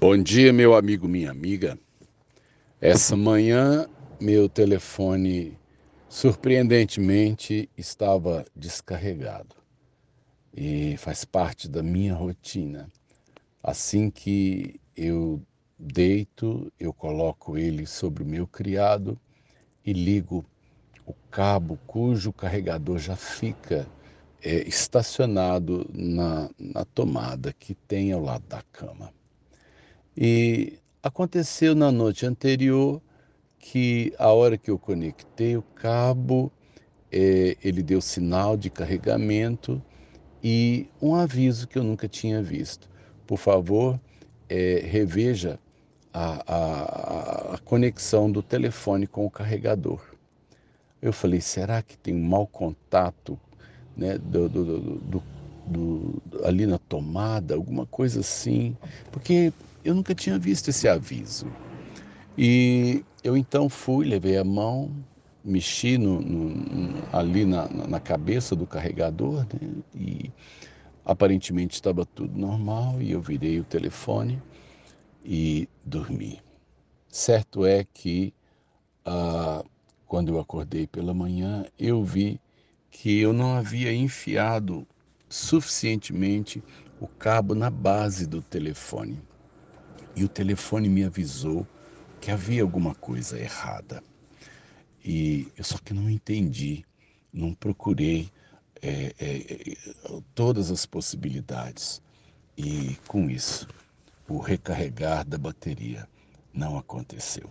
Bom dia, meu amigo, minha amiga. Essa manhã, meu telefone surpreendentemente estava descarregado e faz parte da minha rotina. Assim que eu deito, eu coloco ele sobre o meu criado e ligo o cabo cujo carregador já fica é, estacionado na, na tomada que tem ao lado da cama. E aconteceu na noite anterior que a hora que eu conectei o cabo, é, ele deu sinal de carregamento e um aviso que eu nunca tinha visto. Por favor, é, reveja a, a, a, conexão do telefone com o carregador. Eu falei, será que tem um mau contato né, do, do, do, do, ali na tomada, alguma coisa assim? Porque eu nunca tinha visto esse aviso. E eu então fui, levei a mão, mexi no, no, ali na, na, cabeça do carregador né? e aparentemente estava tudo normal e eu virei o telefone e dormi. Certo é que ah, quando eu acordei pela manhã, eu vi que eu não havia enfiado suficientemente o cabo na base do telefone e o telefone me avisou que havia alguma coisa errada. E eu só que não entendi, não procurei é, é, todas as possibilidades. E com isso, o recarregar da bateria não aconteceu.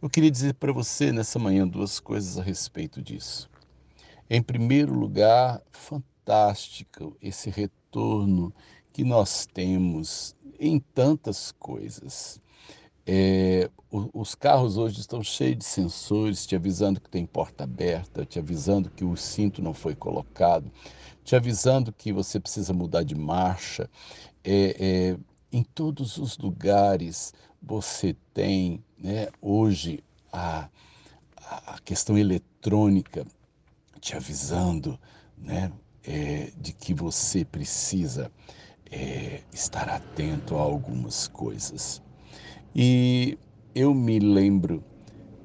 Eu queria dizer para você nessa manhã duas coisas a respeito disso. Em primeiro lugar, fantástico esse retorno que nós temos em tantas coisas. É, os carros hoje estão cheios de sensores, te avisando que tem porta aberta, te avisando que o cinto não foi colocado, te avisando que você precisa mudar de marcha. É, é, em todos os lugares você tem né, hoje a, a questão eletrônica te avisando né, é, de que você precisa é, estar atento a algumas coisas. E eu me lembro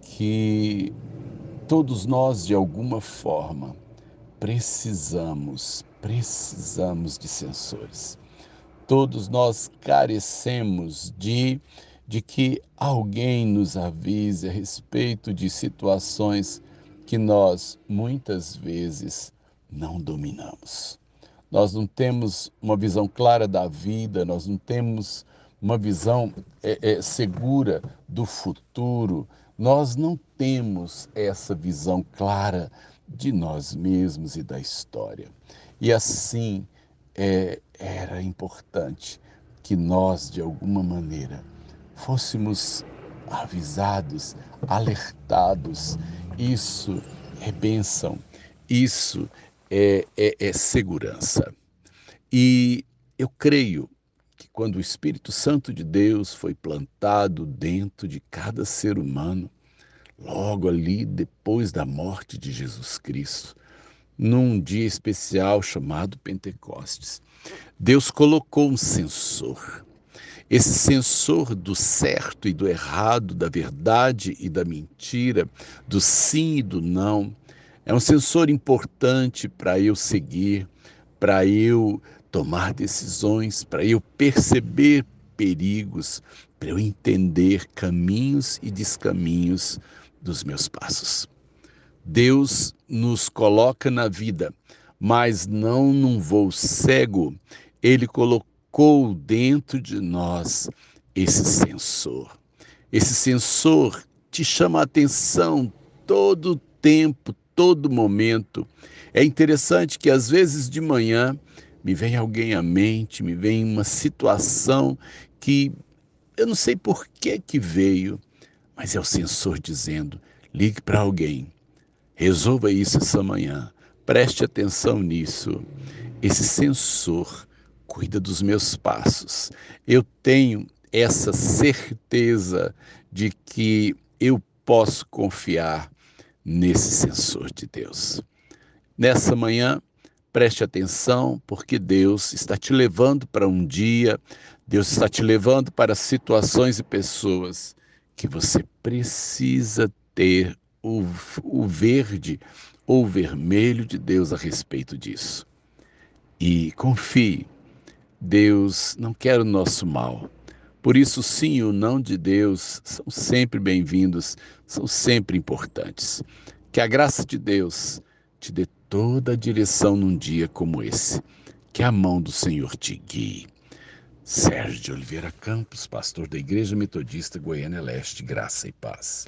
que todos nós, de alguma forma, precisamos, precisamos de sensores. Todos nós carecemos de, de que alguém nos avise a respeito de situações que nós muitas vezes não dominamos. Nós não temos uma visão clara da vida, nós não temos uma visão é, é, segura do futuro, nós não temos essa visão clara de nós mesmos e da história. E assim é, era importante que nós, de alguma maneira, fôssemos avisados, alertados. Isso é bênção, isso é, é, é segurança. E eu creio que quando o Espírito Santo de Deus foi plantado dentro de cada ser humano, logo ali depois da morte de Jesus Cristo, num dia especial chamado Pentecostes, Deus colocou um sensor. Esse sensor do certo e do errado, da verdade e da mentira, do sim e do não, é um sensor importante para eu seguir, para eu tomar decisões, para eu perceber perigos, para eu entender caminhos e descaminhos dos meus passos. Deus nos coloca na vida, mas não num voo cego. Ele colocou dentro de nós esse sensor. Esse sensor te chama a atenção todo o tempo, todo momento. É interessante que às vezes de manhã me vem alguém à mente, me vem uma situação que eu não sei por que que veio, mas é o sensor dizendo: ligue para alguém, resolva isso essa manhã, preste atenção nisso. Esse sensor cuida dos meus passos. Eu tenho essa certeza de que eu posso confiar nesse sensor de Deus. Nessa manhã, Preste atenção, porque Deus está te levando para um dia, Deus está te levando para situações e pessoas que você precisa ter o, o verde ou vermelho de Deus a respeito disso. E confie, Deus não quer o nosso mal. Por isso, sim e o não de Deus são sempre bem-vindos, são sempre importantes. Que a graça de Deus te dê toda a direção num dia como esse. Que a mão do Senhor te guie. Sérgio Oliveira Campos, pastor da Igreja Metodista Goiânia Leste, Graça e Paz.